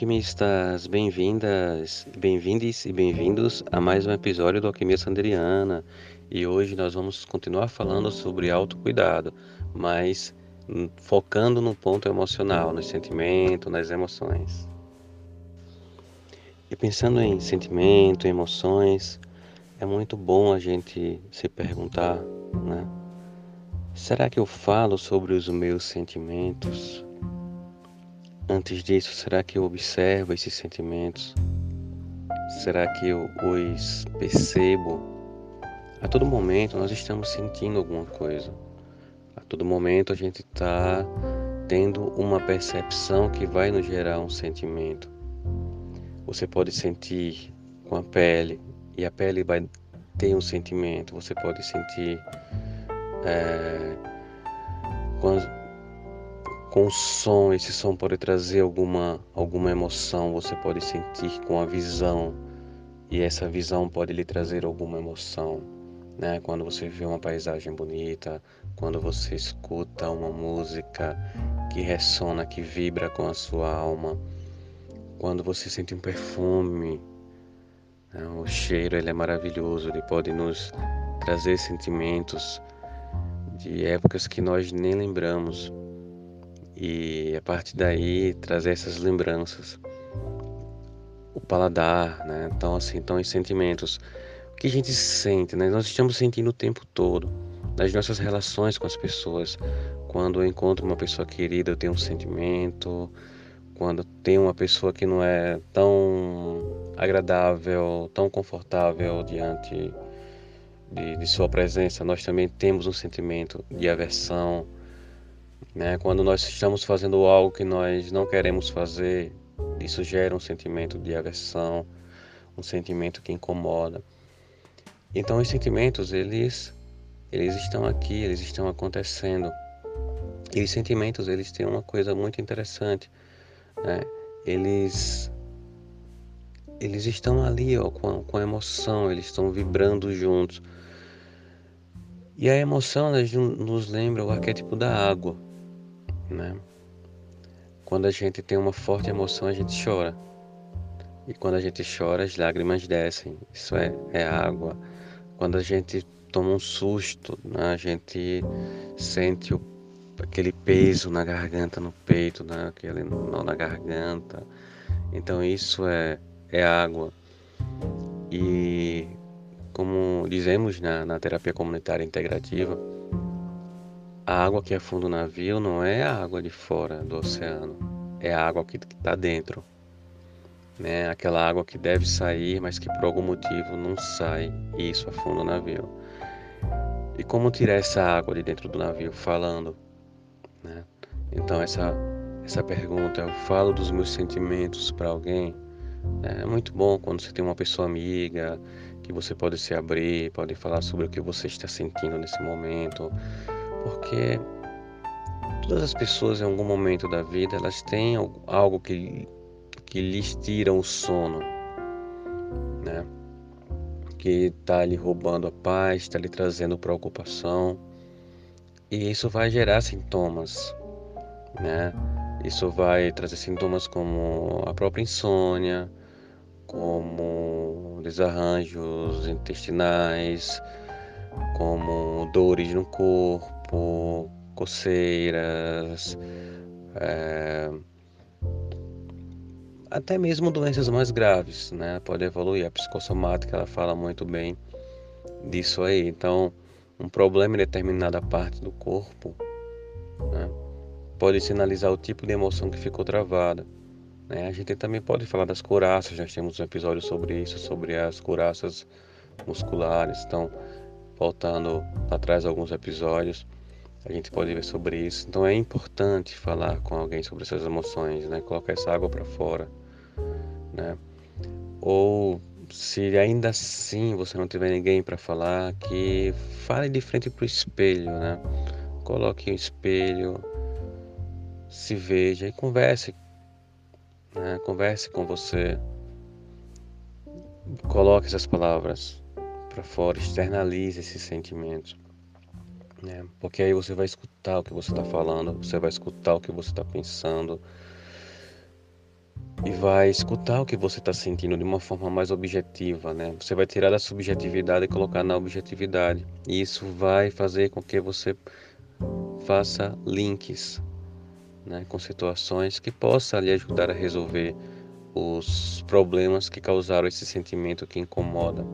Alquimistas! Bem-vindas, bem-vindes e bem-vindos a mais um episódio do Alquimia Sanderiana. E hoje nós vamos continuar falando sobre autocuidado, mas focando no ponto emocional, no sentimento, nas emoções. E pensando em sentimento, emoções, é muito bom a gente se perguntar, né? Será que eu falo sobre os meus sentimentos? Antes disso, será que eu observo esses sentimentos? Será que eu os percebo? A todo momento nós estamos sentindo alguma coisa. A todo momento a gente está tendo uma percepção que vai nos gerar um sentimento. Você pode sentir com a pele e a pele vai ter um sentimento. Você pode sentir é, com com o som, esse som pode trazer alguma, alguma emoção, você pode sentir com a visão, e essa visão pode lhe trazer alguma emoção. Né? Quando você vê uma paisagem bonita, quando você escuta uma música que ressona, que vibra com a sua alma, quando você sente um perfume, né? o cheiro ele é maravilhoso, ele pode nos trazer sentimentos de épocas que nós nem lembramos e a partir daí trazer essas lembranças. O paladar, né? Então, assim, então os sentimentos. O que a gente sente, né? Nós estamos sentindo o tempo todo, nas nossas relações com as pessoas. Quando eu encontro uma pessoa querida, eu tenho um sentimento. Quando tem uma pessoa que não é tão agradável, tão confortável diante de, de sua presença, nós também temos um sentimento de aversão né? Quando nós estamos fazendo algo que nós não queremos fazer, isso gera um sentimento de aversão, um sentimento que incomoda. Então os sentimentos, eles eles estão aqui, eles estão acontecendo. E os sentimentos, eles têm uma coisa muito interessante, né? Eles eles estão ali, ó, com, com a emoção, eles estão vibrando juntos. E a emoção nos lembra o arquétipo da água né? Quando a gente tem uma forte emoção, a gente chora. E quando a gente chora, as lágrimas descem. Isso é, é água. Quando a gente toma um susto, né? a gente sente o, aquele peso na garganta, no peito, né? aquele nó na garganta. Então isso é, é água. E como dizemos na, na terapia comunitária integrativa, a água que afunda o navio não é a água de fora do oceano, é a água que está dentro. Né? Aquela água que deve sair, mas que por algum motivo não sai e isso afunda o navio. E como tirar essa água de dentro do navio? Falando. Né? Então, essa, essa pergunta, eu falo dos meus sentimentos para alguém. É muito bom quando você tem uma pessoa amiga, que você pode se abrir, pode falar sobre o que você está sentindo nesse momento porque todas as pessoas em algum momento da vida elas têm algo que, que lhes tira o sono, né? Que está lhe roubando a paz, está lhe trazendo preocupação e isso vai gerar sintomas, né? Isso vai trazer sintomas como a própria insônia, como desarranjos intestinais, como dores no corpo corpo, coceiras, é, até mesmo doenças mais graves, né? Pode evoluir. A psicossomática ela fala muito bem disso aí. Então, um problema em determinada parte do corpo né? pode sinalizar o tipo de emoção que ficou travada. Né? A gente também pode falar das couraças, já temos um episódio sobre isso, sobre as couraças musculares. Então, voltando atrás alguns episódios, a gente pode ver sobre isso. Então é importante falar com alguém sobre essas emoções, né? Colocar essa água para fora, né? Ou se ainda assim você não tiver ninguém para falar, que fale de frente para o espelho, né? Coloque o espelho, se veja e converse, né? Converse com você. Coloque essas palavras para fora, externalize esses sentimentos. Né? Porque aí você vai escutar o que você está falando, você vai escutar o que você está pensando e vai escutar o que você está sentindo de uma forma mais objetiva, né? Você vai tirar da subjetividade e colocar na objetividade. E isso vai fazer com que você faça links, né, com situações que possa lhe ajudar a resolver os problemas que causaram esse sentimento que incomoda.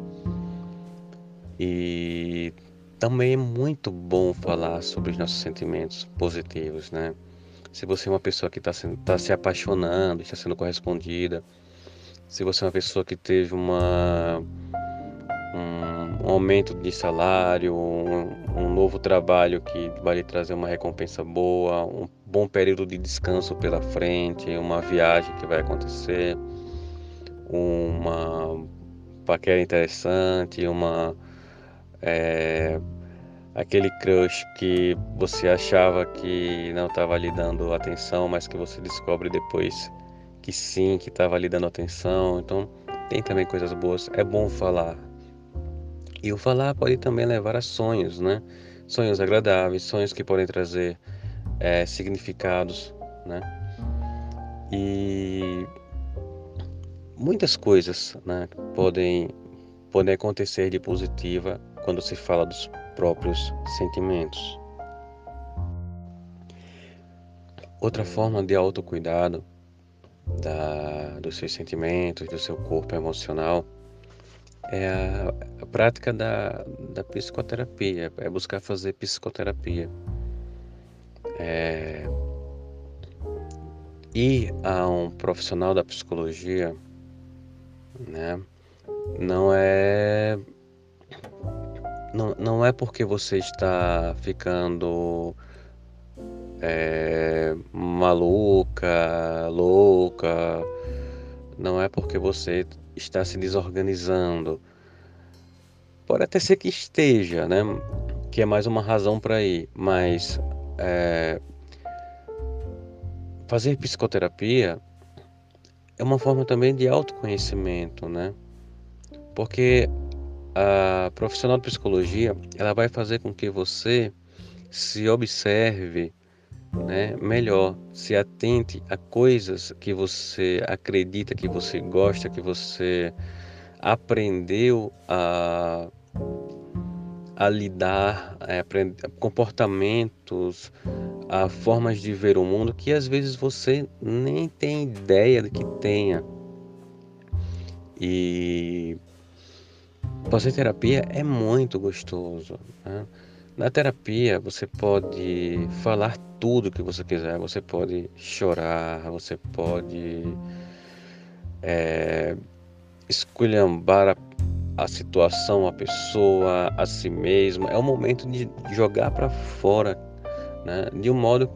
E também é muito bom falar sobre os nossos sentimentos positivos, né? Se você é uma pessoa que está tá se apaixonando, está sendo correspondida, se você é uma pessoa que teve uma, um, um aumento de salário, um, um, novo trabalho que vai lhe trazer uma recompensa boa, um bom período de descanso pela frente, uma viagem que vai acontecer, uma paquera interessante, uma é, aquele crush que você achava que não estava lhe dando atenção, mas que você descobre depois que sim, que estava lhe dando atenção. Então, tem também coisas boas. É bom falar. E o falar pode também levar a sonhos, né? Sonhos agradáveis, sonhos que podem trazer é, significados, né? E muitas coisas, né, podem podem acontecer de positiva quando se fala dos próprios sentimentos. Outra forma de autocuidado da, dos seus sentimentos, do seu corpo emocional, é a, a prática da, da psicoterapia, é buscar fazer psicoterapia. É, ir a um profissional da psicologia, né, não é não, não é porque você está ficando é, maluca, louca, não é porque você está se desorganizando. Pode até ser que esteja, né? Que é mais uma razão para ir, mas é, fazer psicoterapia é uma forma também de autoconhecimento, né? Porque a profissional de psicologia ela vai fazer com que você se observe né, melhor, se atente a coisas que você acredita, que você gosta, que você aprendeu a, a lidar, a aprender, comportamentos, a formas de ver o mundo que às vezes você nem tem ideia de que tenha. E Fazer terapia é muito gostoso. Né? Na terapia você pode falar tudo que você quiser, você pode chorar, você pode é, esculhambar a, a situação, a pessoa, a si mesmo. É o momento de jogar para fora, né? de um modo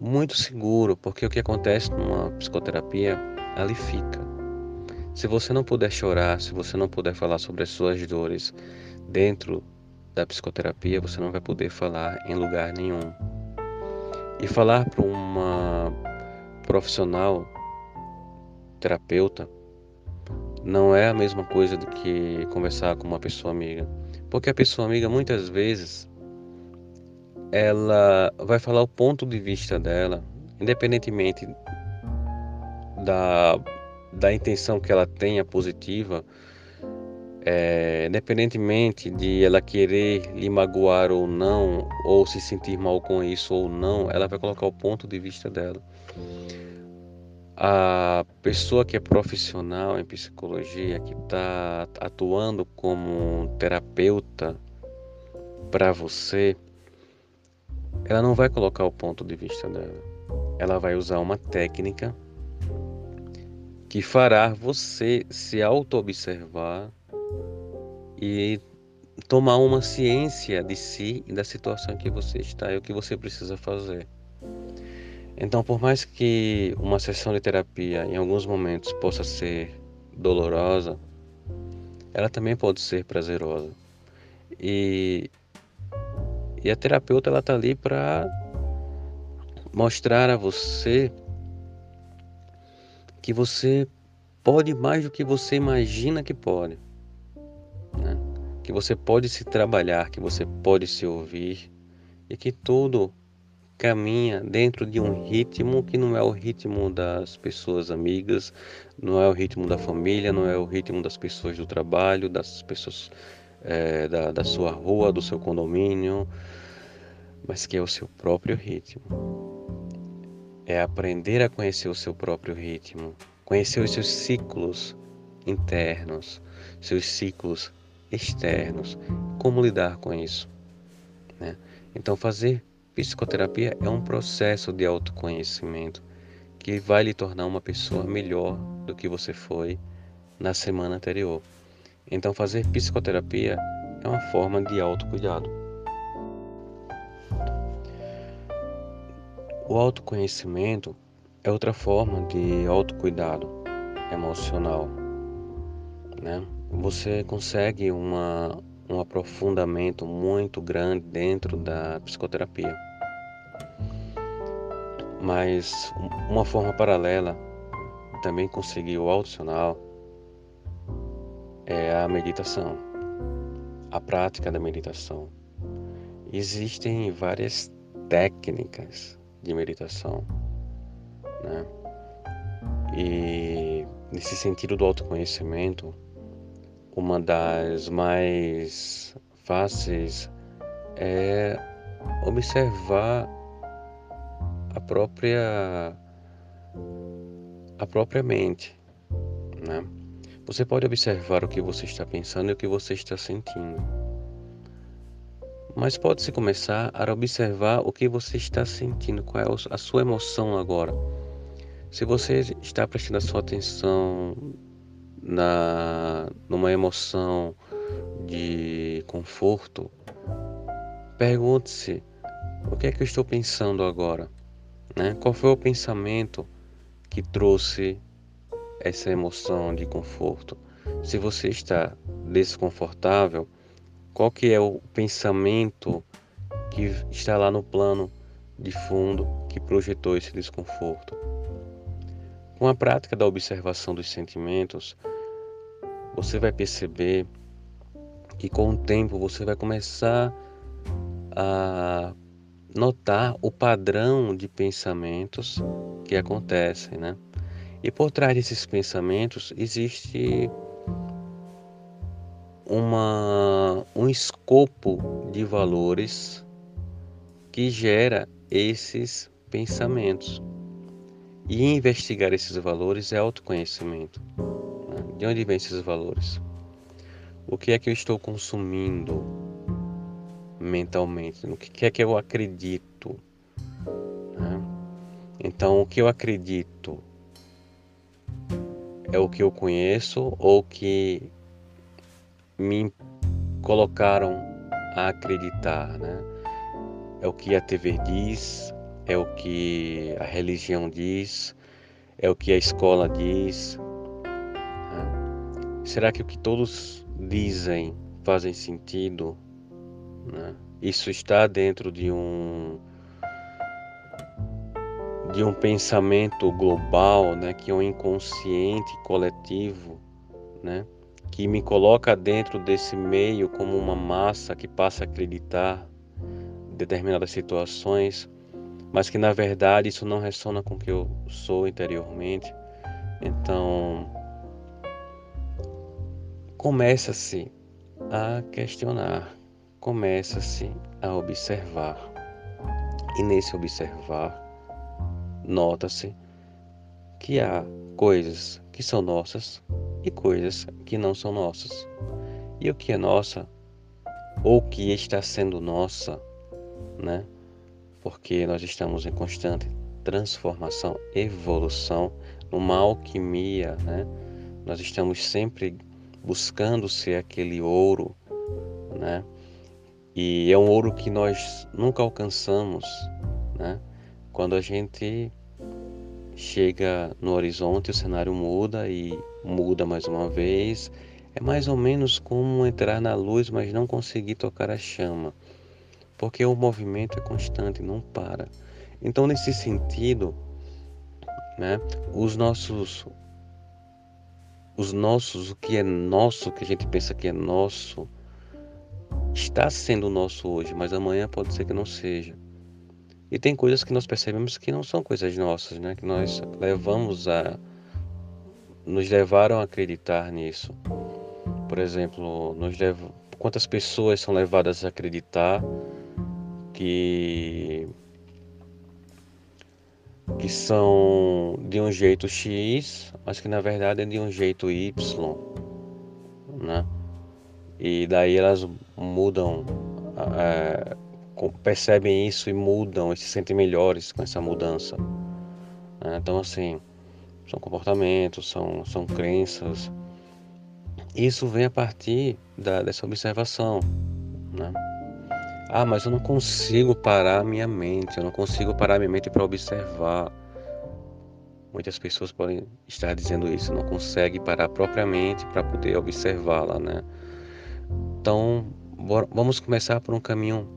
muito seguro, porque o que acontece numa psicoterapia ali fica. Se você não puder chorar, se você não puder falar sobre as suas dores dentro da psicoterapia, você não vai poder falar em lugar nenhum. E falar para uma profissional terapeuta não é a mesma coisa do que conversar com uma pessoa amiga. Porque a pessoa amiga muitas vezes ela vai falar o ponto de vista dela, independentemente da da intenção que ela tenha positiva, é, independentemente de ela querer lhe magoar ou não, ou se sentir mal com isso ou não, ela vai colocar o ponto de vista dela. A pessoa que é profissional em psicologia, que está atuando como terapeuta para você, ela não vai colocar o ponto de vista dela. Ela vai usar uma técnica que fará você se auto-observar e tomar uma ciência de si e da situação que você está e o que você precisa fazer. Então, por mais que uma sessão de terapia em alguns momentos possa ser dolorosa, ela também pode ser prazerosa. E, e a terapeuta ela está ali para mostrar a você que você pode mais do que você imagina que pode. Né? Que você pode se trabalhar, que você pode se ouvir e que tudo caminha dentro de um ritmo que não é o ritmo das pessoas amigas, não é o ritmo da família, não é o ritmo das pessoas do trabalho, das pessoas é, da, da sua rua, do seu condomínio, mas que é o seu próprio ritmo. É aprender a conhecer o seu próprio ritmo, conhecer os seus ciclos internos, seus ciclos externos, como lidar com isso. Né? Então, fazer Psicoterapia é um processo de autoconhecimento que vai lhe tornar uma pessoa melhor do que você foi na semana anterior. Então, fazer psicoterapia é uma forma de autocuidado. O autoconhecimento é outra forma de autocuidado emocional. Né? Você consegue uma, um aprofundamento muito grande dentro da psicoterapia. Mas uma forma paralela também conseguir o audicional é a meditação, a prática da meditação. Existem várias técnicas de meditação, né? E nesse sentido do autoconhecimento, uma das mais fáceis é observar a própria a própria mente, né? Você pode observar o que você está pensando e o que você está sentindo. Mas pode-se começar a observar o que você está sentindo, qual é a sua emoção agora. Se você está prestando a sua atenção na numa emoção de conforto, pergunte-se o que é que eu estou pensando agora, né? Qual foi o pensamento que trouxe essa emoção de conforto? Se você está desconfortável, qual que é o pensamento que está lá no plano de fundo que projetou esse desconforto? Com a prática da observação dos sentimentos, você vai perceber que com o tempo você vai começar a notar o padrão de pensamentos que acontecem, né? E por trás desses pensamentos existe uma, um escopo de valores que gera esses pensamentos. E investigar esses valores é autoconhecimento. De onde vêm esses valores? O que é que eu estou consumindo mentalmente? No que é que eu acredito? Né? Então, o que eu acredito é o que eu conheço ou que me colocaram a acreditar, né? É o que a TV diz, é o que a religião diz, é o que a escola diz, Será que o que todos dizem fazem sentido? Né? Isso está dentro de um de um pensamento global, né, que é um inconsciente coletivo, né, que me coloca dentro desse meio como uma massa que passa a acreditar em determinadas situações, mas que na verdade isso não ressona com o que eu sou interiormente. Então, começa-se a questionar, começa-se a observar. E nesse observar, nota-se que há coisas que são nossas e coisas que não são nossas. E o que é nossa, ou que está sendo nossa, né? Porque nós estamos em constante transformação, evolução, numa alquimia, né? Nós estamos sempre buscando ser aquele ouro né? E é um ouro que nós nunca alcançamos, né? Quando a gente chega no horizonte, o cenário muda e muda mais uma vez. É mais ou menos como entrar na luz, mas não conseguir tocar a chama, porque o movimento é constante, não para. Então, nesse sentido, né, os nossos os nossos, o que é nosso, que a gente pensa que é nosso, está sendo nosso hoje, mas amanhã pode ser que não seja. E tem coisas que nós percebemos que não são coisas nossas, né? Que nós levamos a nos levaram a acreditar nisso. Por exemplo, nos lev... quantas pessoas são levadas a acreditar que que são de um jeito X, mas que na verdade é de um jeito Y, né? E daí elas mudam, é, percebem isso e mudam, e se sentem melhores com essa mudança. Né? Então assim, são comportamentos, são, são crenças. Isso vem a partir da, dessa observação, né? Ah, mas eu não consigo parar a minha mente, eu não consigo parar a minha mente para observar. Muitas pessoas podem estar dizendo isso, não consegue parar propriamente para poder observá-la, né? Então, vamos começar por um caminho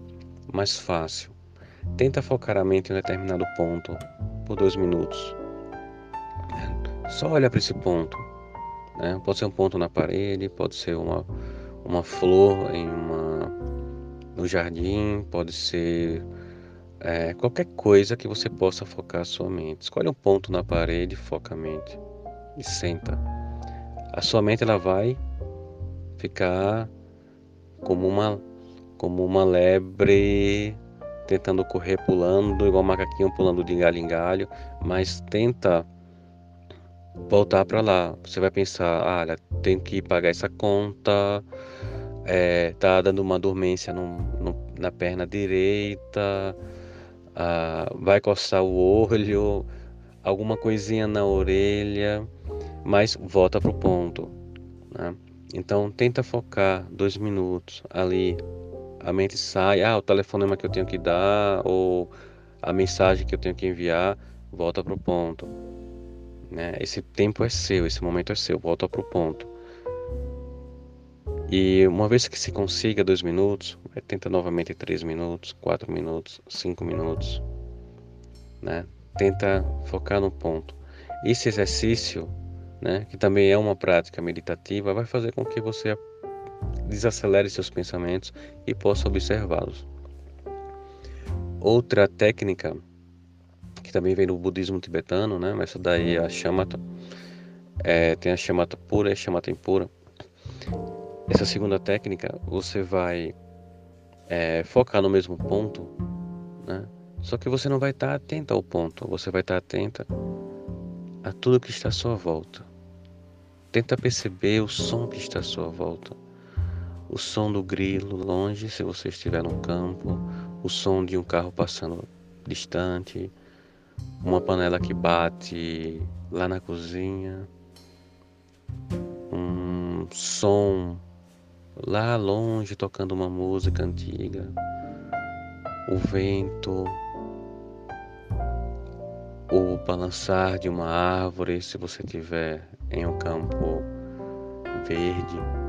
mais fácil. Tenta focar a mente em um determinado ponto por dois minutos. Só olha para esse ponto. Né? Pode ser um ponto na parede, pode ser uma, uma flor em uma no jardim, pode ser é, qualquer coisa que você possa focar a sua mente. Escolhe um ponto na parede, foca a mente e senta. A sua mente ela vai ficar como uma como uma lebre tentando correr pulando, igual um macaquinho pulando de galho em galho, mas tenta voltar para lá. Você vai pensar, ah, tem que pagar essa conta, é, tá dando uma dormência no, no, na perna direita, ah, vai coçar o olho, alguma coisinha na orelha, mas volta pro ponto. Né? Então tenta focar dois minutos ali. A mente sai, ah, o telefonema que eu tenho que dar, ou a mensagem que eu tenho que enviar, volta pro ponto. Né? Esse tempo é seu, esse momento é seu, volta pro ponto. E uma vez que se consiga dois minutos, tenta novamente três minutos, quatro minutos, cinco minutos, né? Tenta focar no ponto. Esse exercício, né, que também é uma prática meditativa, vai fazer com que você desacelere seus pensamentos e possa observá-los. Outra técnica que também vem do budismo tibetano, né? Mas essa daí é a chamata. É, tem a chamata pura e a chamata impura. Essa segunda técnica, você vai é, focar no mesmo ponto, né? Só que você não vai estar atento ao ponto, você vai estar atenta a tudo que está à sua volta. Tenta perceber o som que está à sua volta. O som do grilo longe, se você estiver no campo, o som de um carro passando distante, uma panela que bate lá na cozinha, um som lá longe tocando uma música antiga, o vento, o balançar de uma árvore, se você estiver em um campo verde.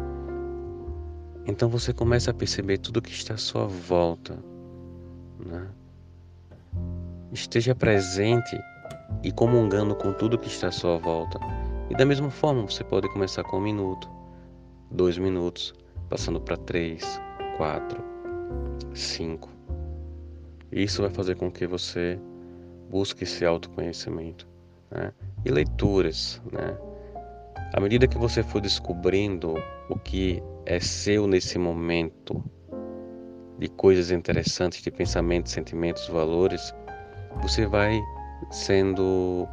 Então você começa a perceber tudo que está à sua volta. Né? Esteja presente e comungando com tudo que está à sua volta. E da mesma forma, você pode começar com um minuto, dois minutos, passando para três, quatro, cinco. Isso vai fazer com que você busque esse autoconhecimento. Né? E leituras. Né? À medida que você for descobrindo o que é seu nesse momento, de coisas interessantes, de pensamentos, sentimentos, valores, você vai sendo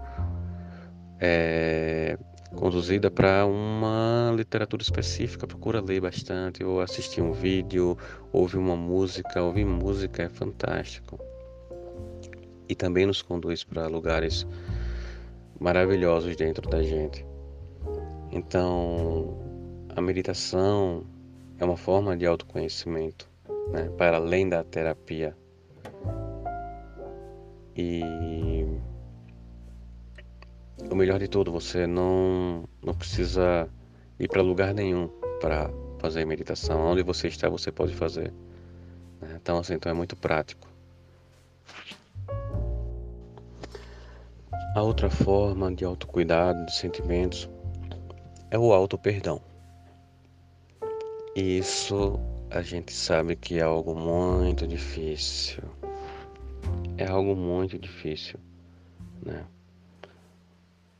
é, conduzida para uma literatura específica, procura ler bastante, ou assistir um vídeo, ouvir uma música, ouvir música é fantástico. E também nos conduz para lugares maravilhosos dentro da gente. Então, a meditação é uma forma de autoconhecimento, né? para além da terapia. E o melhor de tudo, você não, não precisa ir para lugar nenhum para fazer meditação. Onde você está, você pode fazer. Né? Então, assim, então é muito prático. A outra forma de autocuidado, de sentimentos, é o auto-perdão. Isso a gente sabe que é algo muito difícil. É algo muito difícil, né?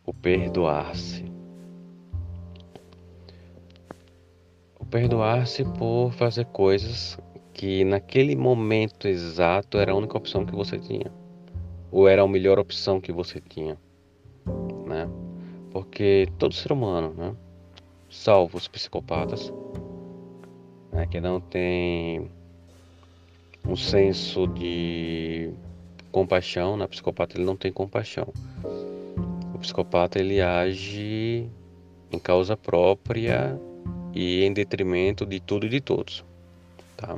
O perdoar-se. O perdoar-se por fazer coisas que naquele momento exato era a única opção que você tinha. Ou era a melhor opção que você tinha, né? Porque todo ser humano, né? Salvo os psicopatas, né, que não tem um senso de compaixão, na né? psicopata ele não tem compaixão. O psicopata ele age em causa própria e em detrimento de tudo e de todos, tá?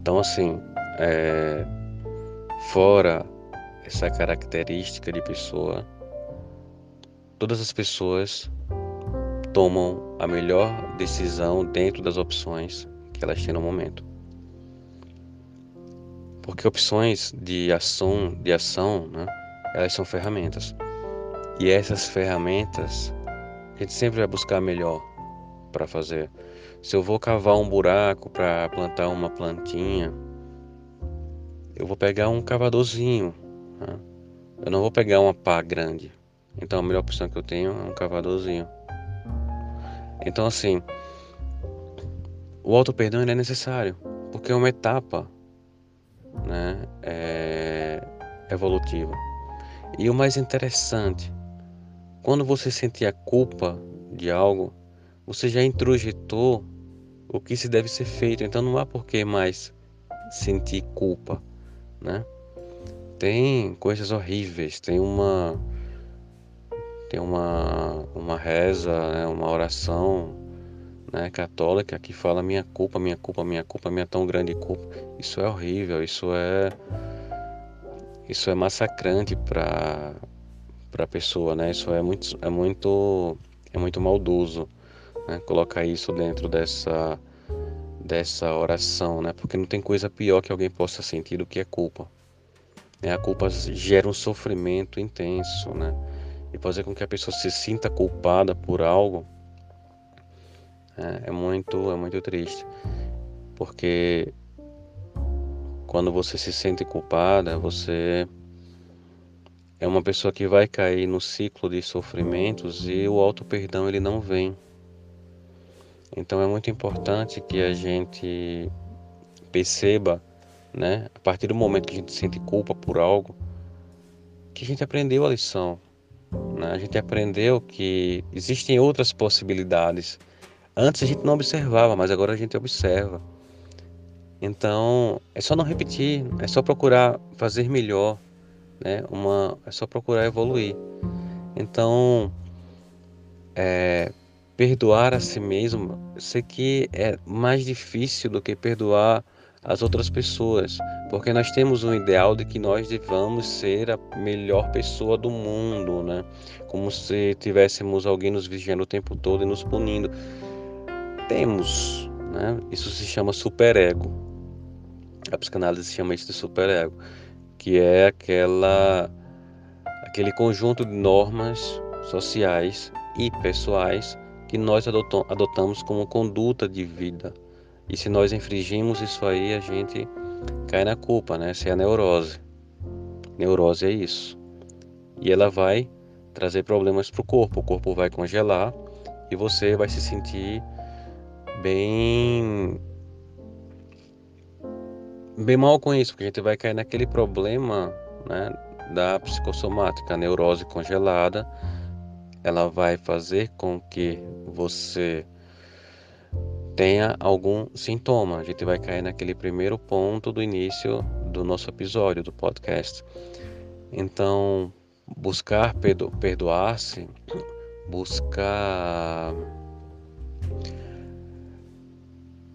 Então assim, é, fora essa característica de pessoa, todas as pessoas tomam a melhor decisão dentro das opções que elas têm no momento. Porque opções de ação, de ação, né, elas são ferramentas. E essas ferramentas, a gente sempre vai buscar melhor para fazer. Se eu vou cavar um buraco para plantar uma plantinha, eu vou pegar um cavadorzinho. Né? Eu não vou pegar uma pá grande. Então a melhor opção que eu tenho é um cavadorzinho. Então, assim, o auto-perdão é necessário, porque é uma etapa né, é, evolutiva. E o mais interessante, quando você sentir a culpa de algo, você já introjetou o que se deve ser feito. Então não há por que mais sentir culpa, né? Tem coisas horríveis, tem uma tem uma, uma reza, né, uma oração né, católica que fala minha culpa, minha culpa, minha culpa, minha tão grande culpa. Isso é horrível, isso é isso é massacrante para para a pessoa, né? Isso é muito é muito é muito maldoso, né? Colocar isso dentro dessa dessa oração, né? Porque não tem coisa pior que alguém possa sentir do que a culpa. Né? A culpa gera um sofrimento intenso, né? E fazer com que a pessoa se sinta culpada por algo é, é muito é muito triste. Porque quando você se sente culpada você é uma pessoa que vai cair no ciclo de sofrimentos e o auto perdão ele não vem. Então é muito importante que a gente perceba né a partir do momento que a gente sente culpa por algo que a gente aprendeu a lição né? A gente aprendeu que existem outras possibilidades. Antes a gente não observava, mas agora a gente observa. Então é só não repetir, é só procurar fazer melhor, né? Uma, é só procurar evoluir. Então é, perdoar a si mesmo, sei que é mais difícil do que perdoar as outras pessoas, porque nós temos um ideal de que nós devamos ser a melhor pessoa do mundo, né? Como se tivéssemos alguém nos vigiando o tempo todo e nos punindo. Temos, né? Isso se chama superego. A psicanálise chama isso de superego, que é aquela aquele conjunto de normas sociais e pessoais que nós adotamos como conduta de vida e se nós infringimos isso aí, a gente cai na culpa, né? Essa é a neurose. Neurose é isso. E ela vai trazer problemas para o corpo. O corpo vai congelar e você vai se sentir bem bem mal com isso, porque a gente vai cair naquele problema, né, da psicossomática, a neurose congelada. Ela vai fazer com que você tenha algum sintoma. A gente vai cair naquele primeiro ponto do início do nosso episódio do podcast. Então, buscar perdo perdoar-se, buscar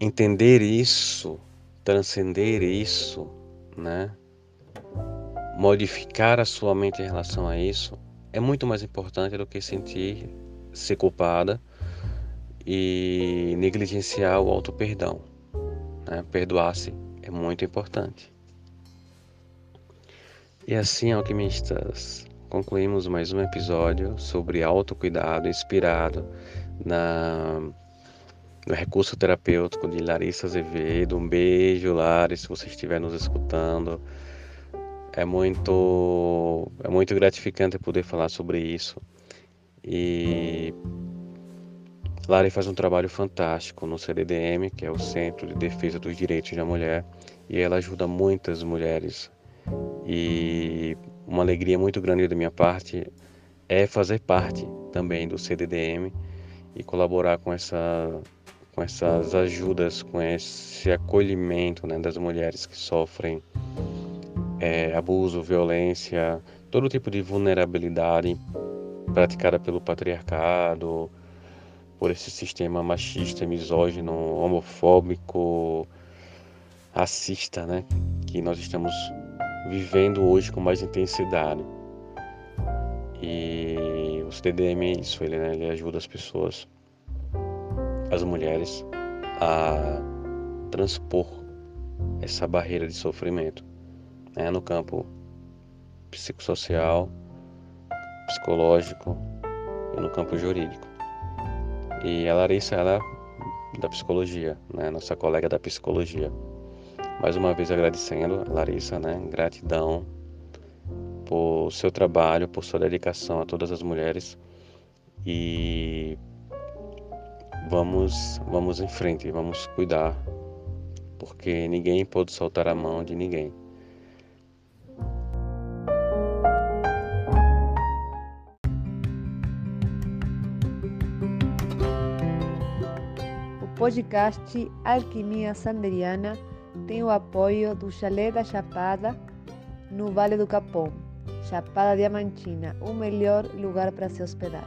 entender isso, transcender isso, né? Modificar a sua mente em relação a isso é muito mais importante do que sentir ser culpada e negligenciar o auto perdão. Né? Perdoar-se é muito importante. E assim, alquimistas, concluímos mais um episódio sobre autocuidado inspirado na, no recurso terapêutico de Larissa Azevedo. Um beijo, Larissa, se você estiver nos escutando. É muito, é muito gratificante poder falar sobre isso. E Lari faz um trabalho fantástico no CDDM, que é o Centro de Defesa dos Direitos da Mulher, e ela ajuda muitas mulheres. E uma alegria muito grande da minha parte é fazer parte também do CDDM e colaborar com essa com essas ajudas, com esse acolhimento né, das mulheres que sofrem é, abuso, violência, todo tipo de vulnerabilidade praticada pelo patriarcado, por esse sistema machista, misógino, homofóbico, racista, né, que nós estamos vivendo hoje com mais intensidade. E o CDM é isso, ele, né, ele ajuda as pessoas, as mulheres, a transpor essa barreira de sofrimento né, no campo psicossocial, psicológico e no campo jurídico. E a Larissa, ela é da psicologia, né? Nossa colega da psicologia. Mais uma vez agradecendo, Larissa, né? Gratidão por seu trabalho, por sua dedicação a todas as mulheres. E vamos, vamos em frente, vamos cuidar, porque ninguém pode soltar a mão de ninguém. Podcast Alquimia Sanderiana tem o apoio do Chalé da Chapada, no Vale do Capão, Chapada Diamantina, o melhor lugar para se hospedar.